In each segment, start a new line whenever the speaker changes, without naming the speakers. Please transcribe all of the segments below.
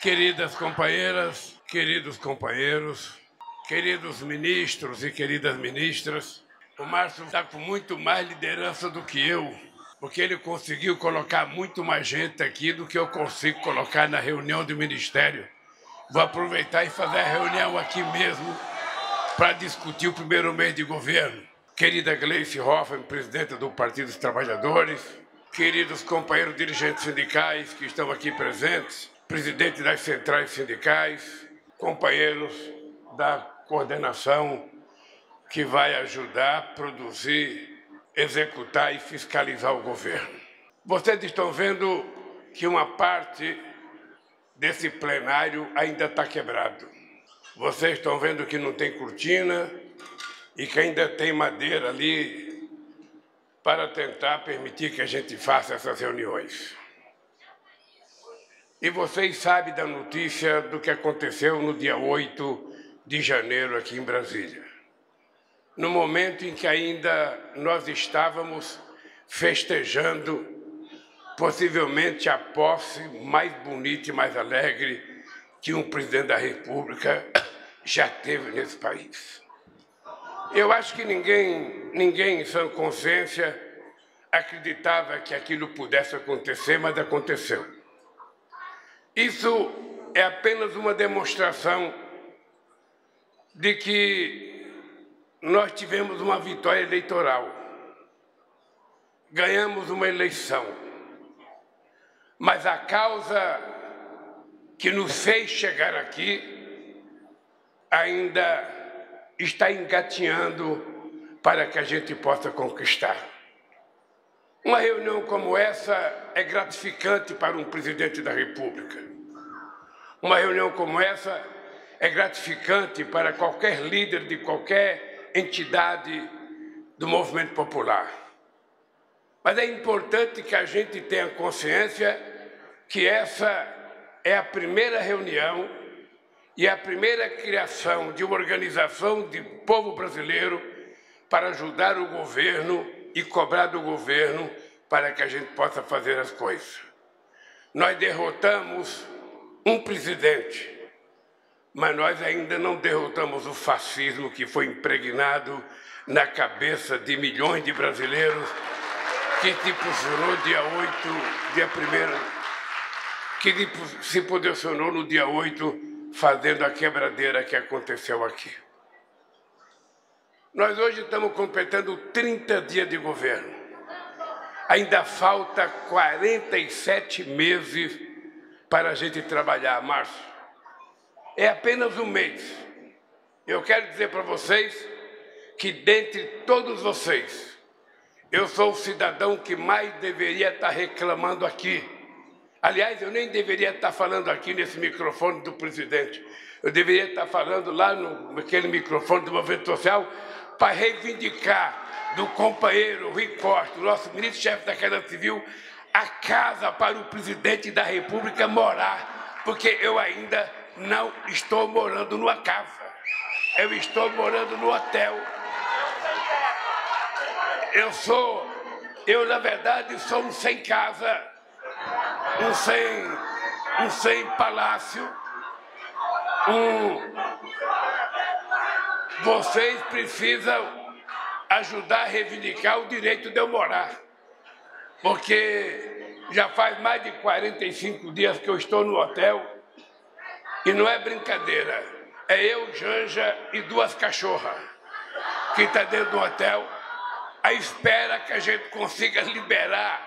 Queridas companheiras, queridos companheiros, queridos ministros e queridas ministras, o Márcio está com muito mais liderança do que eu, porque ele conseguiu colocar muito mais gente aqui do que eu consigo colocar na reunião do Ministério. Vou aproveitar e fazer a reunião aqui mesmo para discutir o primeiro mês de governo. Querida Gleice Hoffmann, presidenta do Partido dos Trabalhadores, queridos companheiros dirigentes sindicais que estão aqui presentes, presidente das centrais sindicais, companheiros da coordenação que vai ajudar a produzir, executar e fiscalizar o governo. Vocês estão vendo que uma parte desse plenário ainda está quebrado. Vocês estão vendo que não tem cortina e que ainda tem madeira ali para tentar permitir que a gente faça essas reuniões. E vocês sabem da notícia do que aconteceu no dia 8 de janeiro aqui em Brasília. No momento em que ainda nós estávamos festejando possivelmente a posse mais bonita e mais alegre que um presidente da República já teve nesse país. Eu acho que ninguém, ninguém em sã consciência acreditava que aquilo pudesse acontecer, mas aconteceu. Isso é apenas uma demonstração de que nós tivemos uma vitória eleitoral, ganhamos uma eleição, mas a causa que nos fez chegar aqui ainda está engatinhando para que a gente possa conquistar. Uma reunião como essa é gratificante para um presidente da República. Uma reunião como essa é gratificante para qualquer líder de qualquer entidade do movimento popular. Mas é importante que a gente tenha consciência que essa é a primeira reunião e a primeira criação de uma organização de povo brasileiro para ajudar o governo e cobrar do governo para que a gente possa fazer as coisas. Nós derrotamos um presidente, mas nós ainda não derrotamos o fascismo que foi impregnado na cabeça de milhões de brasileiros que se posicionou dia 8, dia 1 que se posicionou no dia 8 fazendo a quebradeira que aconteceu aqui. Nós hoje estamos completando 30 dias de governo. Ainda falta 47 meses para a gente trabalhar, março. É apenas um mês. Eu quero dizer para vocês que dentre todos vocês, eu sou o cidadão que mais deveria estar reclamando aqui. Aliás, eu nem deveria estar falando aqui nesse microfone do presidente. Eu deveria estar falando lá no, naquele microfone do movimento social para reivindicar do companheiro Rui Costa, nosso ministro-chefe da Casa Civil, a casa para o presidente da República morar, porque eu ainda não estou morando numa casa. Eu estou morando no hotel. Eu sou, eu na verdade sou um sem casa, um sem, um sem palácio, um vocês precisam ajudar a reivindicar o direito de eu morar. Porque já faz mais de 45 dias que eu estou no hotel e não é brincadeira. É eu, Janja e duas cachorras que estão tá dentro do hotel à espera que a gente consiga liberar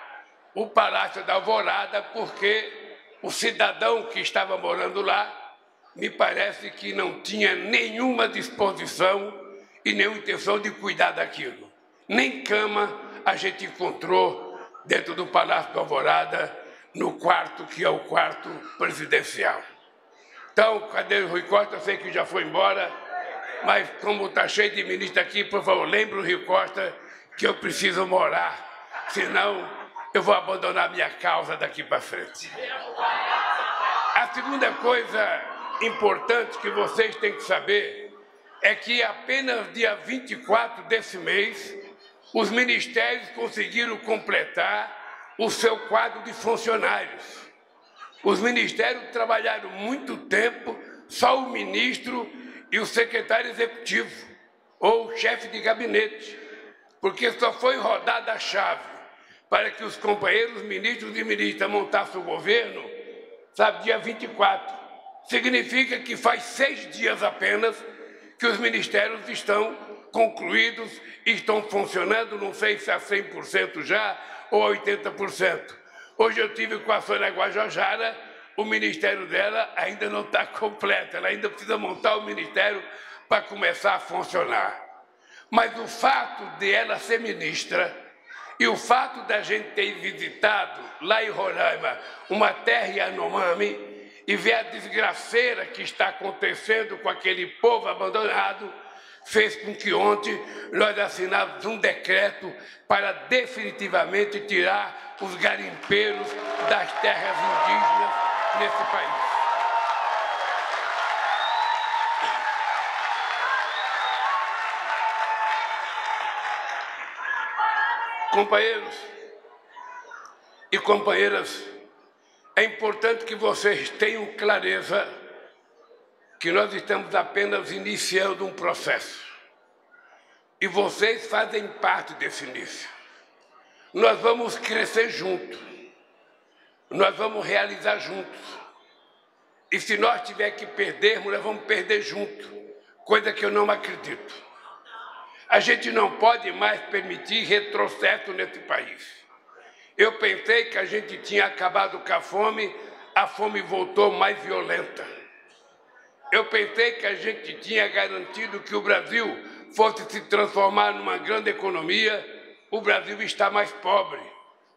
o Palácio da Alvorada, porque o cidadão que estava morando lá me parece que não tinha nenhuma disposição e nenhuma intenção de cuidar daquilo. Nem cama a gente encontrou dentro do Palácio do Alvorada, no quarto que é o quarto presidencial. Então, cadê o Rui Costa? Eu sei que já foi embora, mas como está cheio de ministro aqui, por favor, lembre o Rui Costa que eu preciso morar, senão eu vou abandonar minha causa daqui para frente. A segunda coisa importante que vocês têm que saber é que apenas dia 24 desse mês, os ministérios conseguiram completar o seu quadro de funcionários. Os ministérios trabalharam muito tempo, só o ministro e o secretário executivo, ou o chefe de gabinete, porque só foi rodada a chave para que os companheiros ministros e ministras montassem o governo, sabe, dia 24. Significa que faz seis dias apenas que os ministérios estão concluídos, estão funcionando, não sei se a 100% já ou a 80%. Hoje eu tive com a Sônia Guajajara, o ministério dela ainda não está completo, ela ainda precisa montar o ministério para começar a funcionar. Mas o fato de ela ser ministra e o fato da gente ter visitado lá em Roraima uma terra Yanomami e ver a desgraceira que está acontecendo com aquele povo abandonado, fez com que ontem nós assinássemos um decreto para definitivamente tirar os garimpeiros das terras indígenas nesse país. Companheiros e companheiras, é importante que vocês tenham clareza que nós estamos apenas iniciando um processo. E vocês fazem parte desse início. Nós vamos crescer juntos. Nós vamos realizar juntos. E se nós tiver que perdermos, nós vamos perder juntos. Coisa que eu não acredito. A gente não pode mais permitir retrocesso nesse país. Eu pensei que a gente tinha acabado com a fome, a fome voltou mais violenta. Eu pensei que a gente tinha garantido que o Brasil fosse se transformar numa grande economia, o Brasil está mais pobre,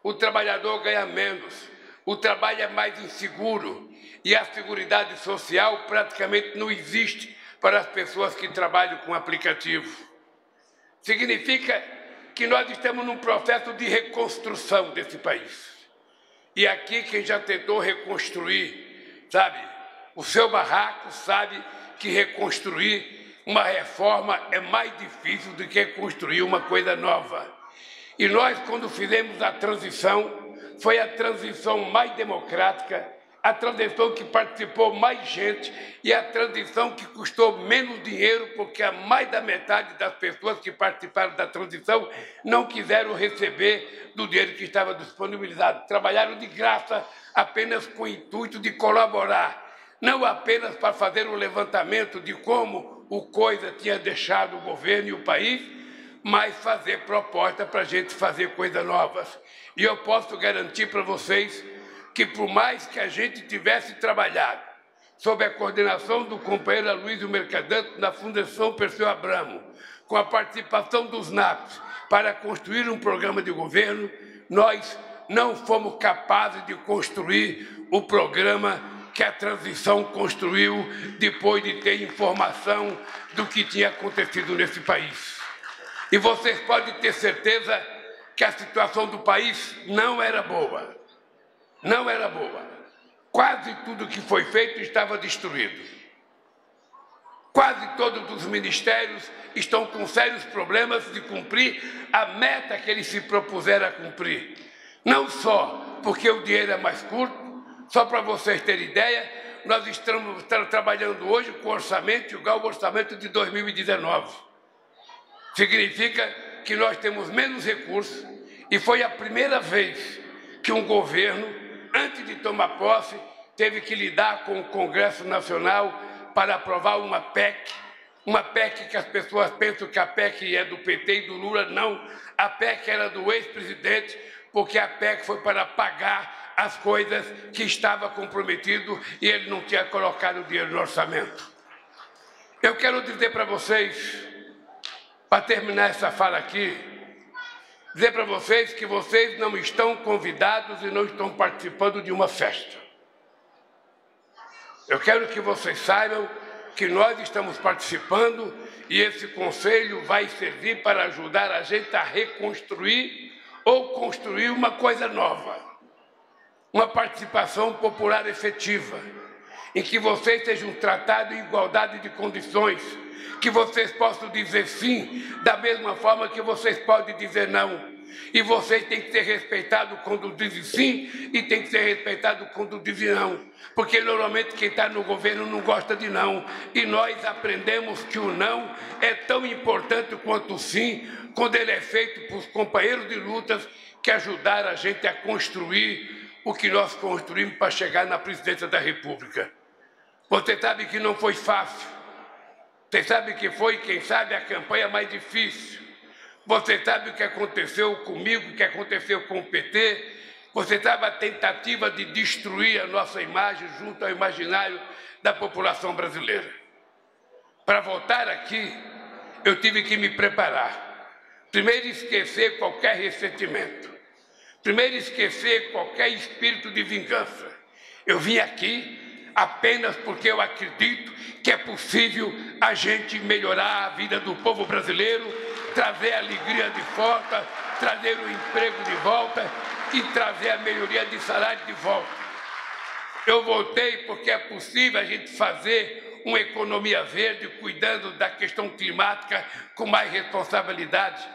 o trabalhador ganha menos, o trabalho é mais inseguro e a seguridade social praticamente não existe para as pessoas que trabalham com aplicativo. Significa que nós estamos num processo de reconstrução desse país. E aqui quem já tentou reconstruir, sabe, o seu barraco sabe que reconstruir uma reforma é mais difícil do que construir uma coisa nova. E nós, quando fizemos a transição, foi a transição mais democrática a transição que participou mais gente e a transição que custou menos dinheiro, porque a mais da metade das pessoas que participaram da transição não quiseram receber do dinheiro que estava disponibilizado. Trabalharam de graça apenas com o intuito de colaborar, não apenas para fazer um levantamento de como o coisa tinha deixado o governo e o país, mas fazer proposta para a gente fazer coisas novas. E eu posso garantir para vocês que por mais que a gente tivesse trabalhado sob a coordenação do companheiro Aloysio Mercadante na Fundação Perseu Abramo, com a participação dos NAPs, para construir um programa de governo, nós não fomos capazes de construir o programa que a transição construiu depois de ter informação do que tinha acontecido nesse país. E vocês podem ter certeza que a situação do país não era boa não era boa. Quase tudo que foi feito estava destruído. Quase todos os ministérios estão com sérios problemas de cumprir a meta que eles se propuseram a cumprir. Não só porque o dinheiro é mais curto, só para vocês terem ideia, nós estamos trabalhando hoje com orçamento igual ao orçamento de 2019. Significa que nós temos menos recursos e foi a primeira vez que um governo antes de tomar posse, teve que lidar com o Congresso Nacional para aprovar uma PEC, uma PEC que as pessoas pensam que a PEC é do PT e do Lula, não. A PEC era do ex-presidente, porque a PEC foi para pagar as coisas que estava comprometido e ele não tinha colocado o dinheiro no orçamento. Eu quero dizer para vocês, para terminar essa fala aqui, dizer para vocês que vocês não estão convidados e não estão participando de uma festa. Eu quero que vocês saibam que nós estamos participando e esse conselho vai servir para ajudar a gente a reconstruir ou construir uma coisa nova. Uma participação popular efetiva, em que vocês sejam tratados em igualdade de condições que vocês possam dizer sim, da mesma forma que vocês podem dizer não. E vocês têm que ser respeitados quando dizem sim e tem que ser respeitado quando dizem não. Porque normalmente quem está no governo não gosta de não. E nós aprendemos que o não é tão importante quanto o sim, quando ele é feito por companheiros de lutas que ajudaram a gente a construir o que nós construímos para chegar na presidência da República. Você sabe que não foi fácil. Você sabe que foi, quem sabe, a campanha mais difícil. Você sabe o que aconteceu comigo, o que aconteceu com o PT. Você sabe a tentativa de destruir a nossa imagem junto ao imaginário da população brasileira. Para voltar aqui, eu tive que me preparar. Primeiro, esquecer qualquer ressentimento. Primeiro, esquecer qualquer espírito de vingança. Eu vim aqui apenas porque eu acredito que é possível a gente melhorar a vida do povo brasileiro, trazer alegria de volta, trazer o emprego de volta e trazer a melhoria de salário de volta. Eu voltei porque é possível a gente fazer uma economia verde, cuidando da questão climática com mais responsabilidade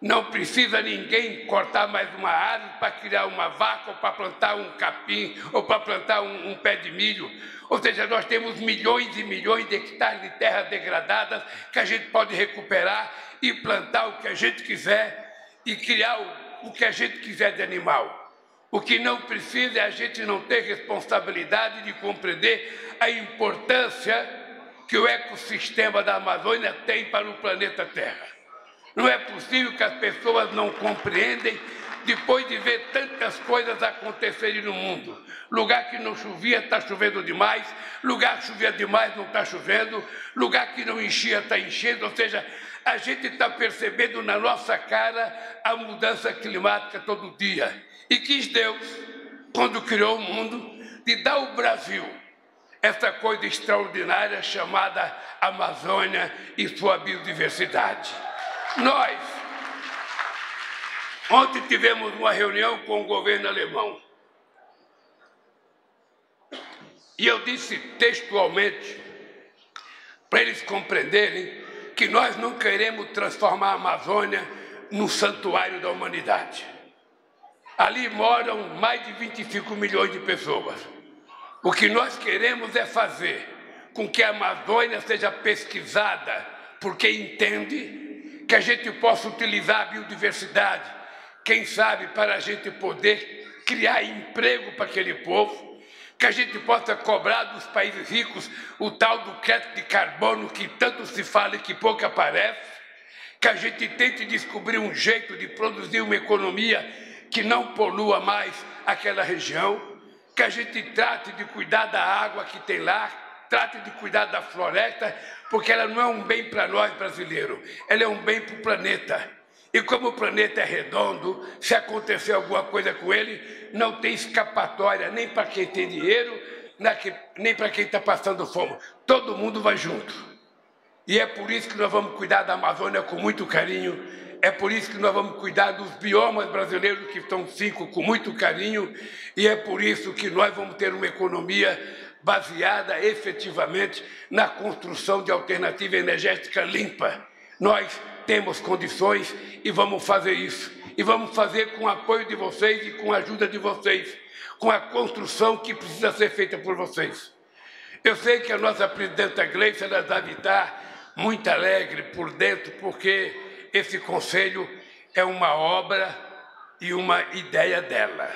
não precisa ninguém cortar mais uma árvore para criar uma vaca, ou para plantar um capim, ou para plantar um, um, pé de milho. Ou seja, nós temos milhões e milhões de hectares de terra degradadas que a gente pode recuperar e plantar o que a gente quiser e criar o, o que a gente quiser de animal. O que não precisa é a gente não ter responsabilidade de compreender a importância que o ecossistema da Amazônia tem para o planeta Terra. Não é possível que as pessoas não compreendem depois de ver tantas coisas acontecerem no mundo. Lugar que não chovia está chovendo demais, lugar que chovia demais não está chovendo, lugar que não enchia está enchendo, ou seja, a gente está percebendo na nossa cara a mudança climática todo dia. E quis Deus, quando criou o mundo, de dar ao Brasil essa coisa extraordinária chamada Amazônia e sua biodiversidade. Nós, ontem tivemos uma reunião com o governo alemão. E eu disse textualmente, para eles compreenderem, que nós não queremos transformar a Amazônia num santuário da humanidade. Ali moram mais de 25 milhões de pessoas. O que nós queremos é fazer com que a Amazônia seja pesquisada por quem entende que a gente possa utilizar a biodiversidade, quem sabe para a gente poder criar emprego para aquele povo, que a gente possa cobrar dos países ricos o tal do crédito de carbono que tanto se fala e que pouco aparece, que a gente tente descobrir um jeito de produzir uma economia que não polua mais aquela região, que a gente trate de cuidar da água que tem lá, trate de cuidar da floresta, porque ela não é um bem para nós brasileiros, ela é um bem para o planeta. E como o planeta é redondo, se acontecer alguma coisa com ele, não tem escapatória nem para quem tem dinheiro, nem para quem está passando fome. Todo mundo vai junto. E é por isso que nós vamos cuidar da Amazônia com muito carinho. É por isso que nós vamos cuidar dos biomas brasileiros, que estão cinco, com muito carinho. E é por isso que nós vamos ter uma economia baseada efetivamente na construção de alternativa energética limpa. Nós temos condições e vamos fazer isso. E vamos fazer com o apoio de vocês e com a ajuda de vocês, com a construção que precisa ser feita por vocês. Eu sei que a nossa presidenta Gleice ela deve estar muito alegre por dentro, porque esse conselho é uma obra e uma ideia dela.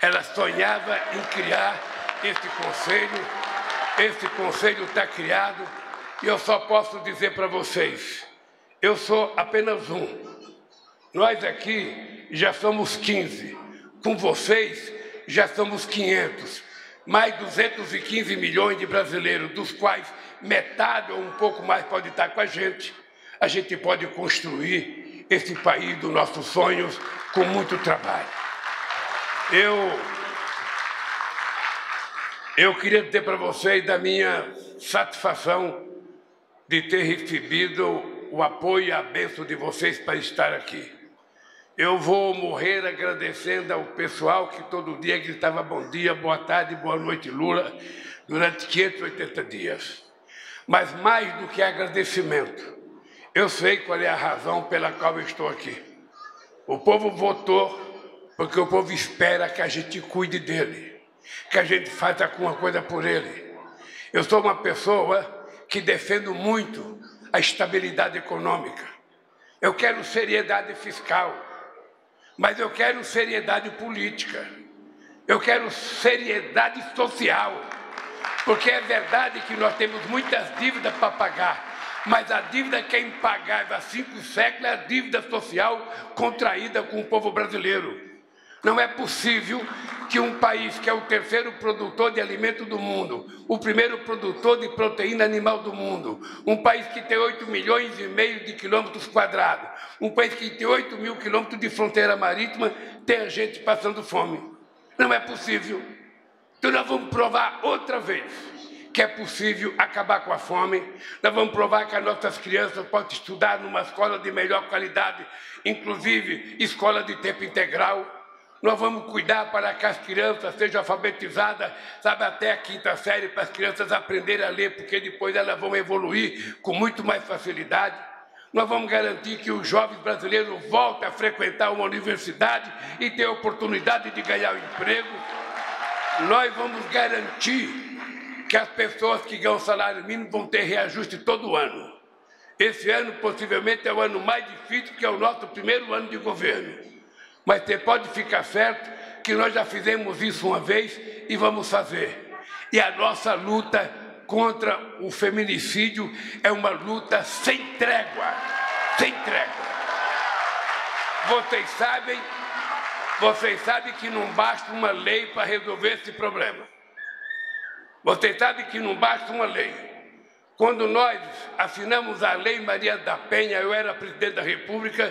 Ela sonhava em criar este conselho, este conselho está criado e eu só posso dizer para vocês, eu sou apenas um. Nós aqui já somos 15, com vocês já somos 500, mais 215 milhões de brasileiros, dos quais metade ou um pouco mais pode estar com a gente. A gente pode construir esse país dos nossos sonhos com muito trabalho. Eu eu queria dizer para vocês da minha satisfação de ter recebido o apoio e a bênção de vocês para estar aqui. Eu vou morrer agradecendo ao pessoal que todo dia gritava bom dia, boa tarde, boa noite, Lula, durante 580 dias. Mas mais do que agradecimento, eu sei qual é a razão pela qual eu estou aqui. O povo votou porque o povo espera que a gente cuide dele, que a gente faça alguma coisa por ele. Eu sou uma pessoa que defendo muito a estabilidade econômica. Eu quero seriedade fiscal, mas eu quero seriedade política. Eu quero seriedade social, porque é verdade que nós temos muitas dívidas para pagar, mas a dívida que é impagável há cinco séculos é a dívida social contraída com o povo brasileiro. Não é possível que um país que é o terceiro produtor de alimento do mundo, o primeiro produtor de proteína animal do mundo, um país que tem 8 milhões e meio de quilômetros quadrados, um país que tem 8 mil quilômetros de fronteira marítima, tenha gente passando fome. Não é possível. Então nós vamos provar outra vez que é possível acabar com a fome. Nós vamos provar que as nossas crianças podem estudar numa escola de melhor qualidade, inclusive escola de tempo integral. Nós vamos cuidar para que as crianças sejam alfabetizadas, sabe, até a quinta série, para as crianças aprenderem a ler, porque depois elas vão evoluir com muito mais facilidade. Nós vamos garantir que os jovens brasileiros voltem a frequentar uma universidade e ter oportunidade de ganhar um emprego. Nós vamos garantir que as pessoas que ganham salário mínimo vão ter reajuste todo ano. Esse ano, possivelmente, é o ano mais difícil, que é o nosso primeiro ano de governo. Mas você pode ficar certo que nós já fizemos isso uma vez e vamos fazer. E a nossa luta contra o feminicídio é uma luta sem trégua, sem trégua. Vocês sabem, vocês sabem que não basta uma lei para resolver esse problema. Vocês sabem que não basta uma lei. Quando nós assinamos a Lei Maria da Penha, eu era presidente da República,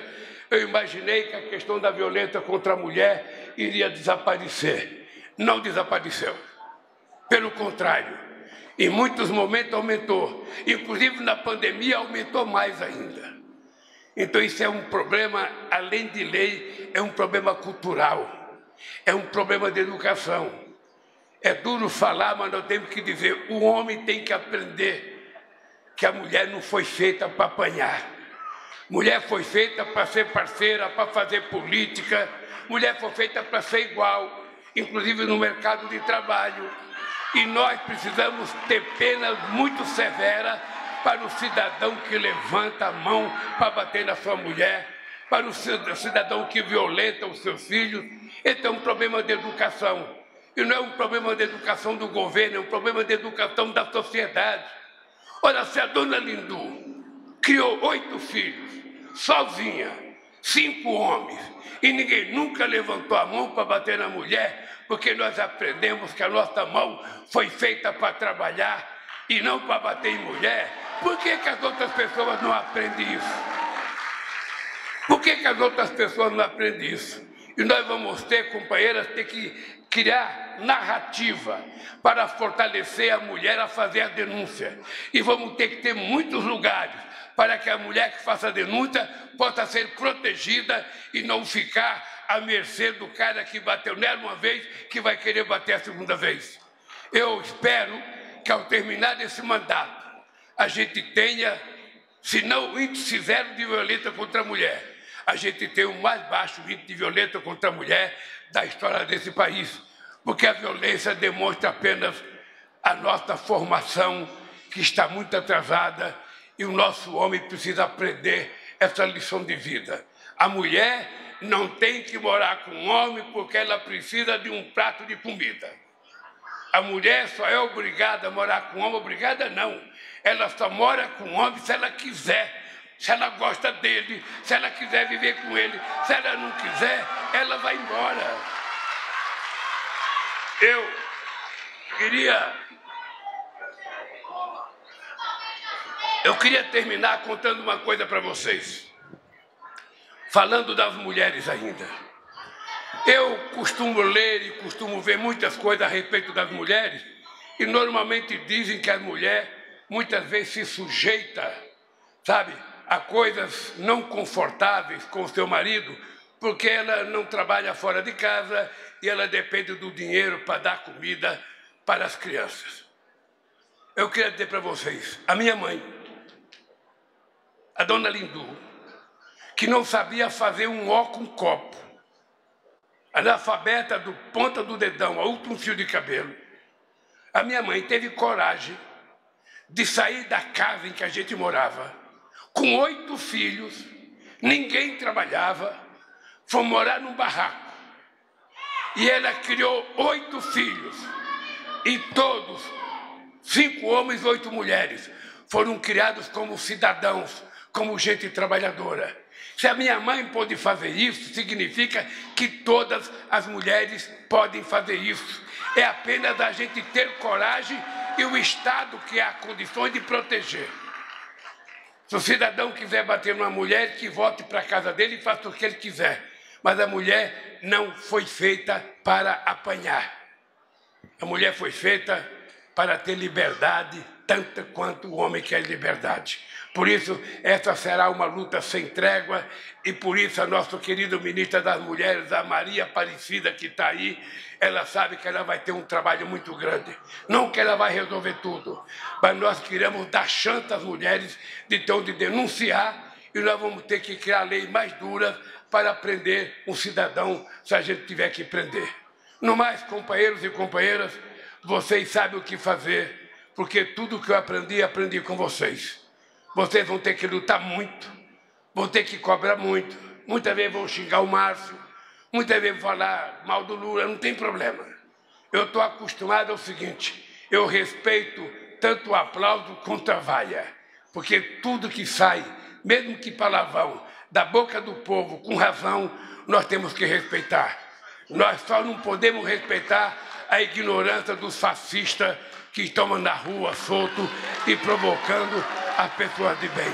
eu imaginei que a questão da violência contra a mulher iria desaparecer. Não desapareceu. Pelo contrário, em muitos momentos aumentou. Inclusive na pandemia aumentou mais ainda. Então isso é um problema, além de lei, é um problema cultural. É um problema de educação. É duro falar, mas nós temos que dizer: o homem tem que aprender que a mulher não foi feita para apanhar. Mulher foi feita para ser parceira, para fazer política. Mulher foi feita para ser igual, inclusive no mercado de trabalho. E nós precisamos ter penas muito severas para o cidadão que levanta a mão para bater na sua mulher, para o cidadão que violenta os seus filhos. Esse é um problema de educação. E não é um problema de educação do governo, é um problema de educação da sociedade. Olha, se a dona Lindu criou oito filhos, sozinha, cinco homens, e ninguém nunca levantou a mão para bater na mulher, porque nós aprendemos que a nossa mão foi feita para trabalhar e não para bater em mulher. Por que, que as outras pessoas não aprendem isso? Por que, que as outras pessoas não aprendem isso? E nós vamos ter, companheiras, ter que criar narrativa para fortalecer a mulher a fazer a denúncia. E vamos ter que ter muitos lugares para que a mulher que faça denúncia possa ser protegida e não ficar à mercê do cara que bateu nela uma vez, que vai querer bater a segunda vez. Eu espero que ao terminar esse mandato, a gente tenha, se não o índice zero de violência contra a mulher, a gente tem o mais baixo índice de violência contra a mulher da história desse país, porque a violência demonstra apenas a nossa formação, que está muito atrasada, e o nosso homem precisa aprender essa lição de vida. A mulher não tem que morar com o homem porque ela precisa de um prato de comida. A mulher só é obrigada a morar com homem, obrigada não. Ela só mora com homem se ela quiser, se ela gosta dele, se ela quiser viver com ele. Se ela não quiser, ela vai embora. Eu queria Eu queria terminar contando uma coisa para vocês. Falando das mulheres ainda. Eu costumo ler e costumo ver muitas coisas a respeito das mulheres, e normalmente dizem que a mulher muitas vezes se sujeita, sabe, a coisas não confortáveis com o seu marido, porque ela não trabalha fora de casa e ela depende do dinheiro para dar comida para as crianças. Eu queria dizer para vocês, a minha mãe, a dona Lindu, que não sabia fazer um ó com copo. Analfabeta do ponta do dedão ao último fio de cabelo. A minha mãe teve coragem de sair da casa em que a gente morava, com oito filhos, ninguém trabalhava, foi morar num barraco. E ela criou oito filhos, e todos, cinco homens, oito mulheres, foram criados como cidadãos, como gente trabalhadora. Se a minha mãe pôde fazer isso, significa que todas as mulheres podem fazer isso. É apenas a gente ter coragem e o Estado que há condições de proteger. Se o cidadão quiser bater numa mulher, que volte para a casa dele e faça o que ele quiser. Mas a mulher não foi feita para apanhar. A mulher foi feita para ter liberdade, tanta quanto o homem quer liberdade. Por isso, essa será uma luta sem trégua, e por isso a nossa querida ministra das Mulheres, a Maria Aparecida, que está aí, ela sabe que ela vai ter um trabalho muito grande. Não que ela vai resolver tudo, mas nós queremos dar chance às mulheres de ter onde denunciar, e nós vamos ter que criar leis mais duras para prender um cidadão, se a gente tiver que prender. No mais, companheiros e companheiras, vocês sabem o que fazer, porque tudo que eu aprendi, aprendi com vocês. Vocês vão ter que lutar muito, vão ter que cobrar muito. Muitas vezes vão xingar o Márcio, muitas vezes vão falar mal do Lula, não tem problema. Eu estou acostumado ao seguinte: eu respeito tanto o aplauso quanto a vaia, porque tudo que sai, mesmo que palavrão, da boca do povo com razão, nós temos que respeitar. Nós só não podemos respeitar a ignorância dos fascistas que estão na rua solto e provocando as pessoas de bem.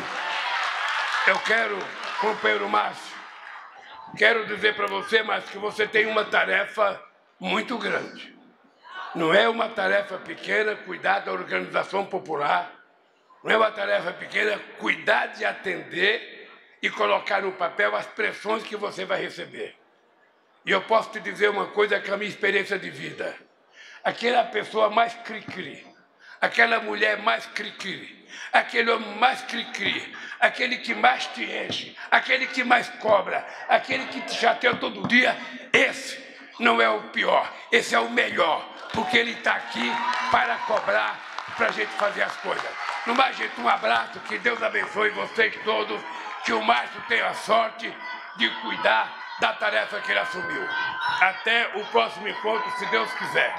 Eu quero, companheiro Márcio, quero dizer para você, Márcio, que você tem uma tarefa muito grande. Não é uma tarefa pequena cuidar da organização popular, não é uma tarefa pequena cuidar de atender e colocar no papel as pressões que você vai receber. E eu posso te dizer uma coisa que é a minha experiência de vida. Aquela pessoa mais cri-cri, aquela mulher mais cri-cri, aquele homem mais cri-cri, aquele que mais te enche, aquele que mais cobra, aquele que te chateia todo dia, esse não é o pior, esse é o melhor, porque ele está aqui para cobrar, para a gente fazer as coisas. No mais, gente, um abraço, que Deus abençoe vocês todos, que o Márcio tenha a sorte de cuidar da tarefa que ele assumiu. Até o próximo encontro, se Deus quiser.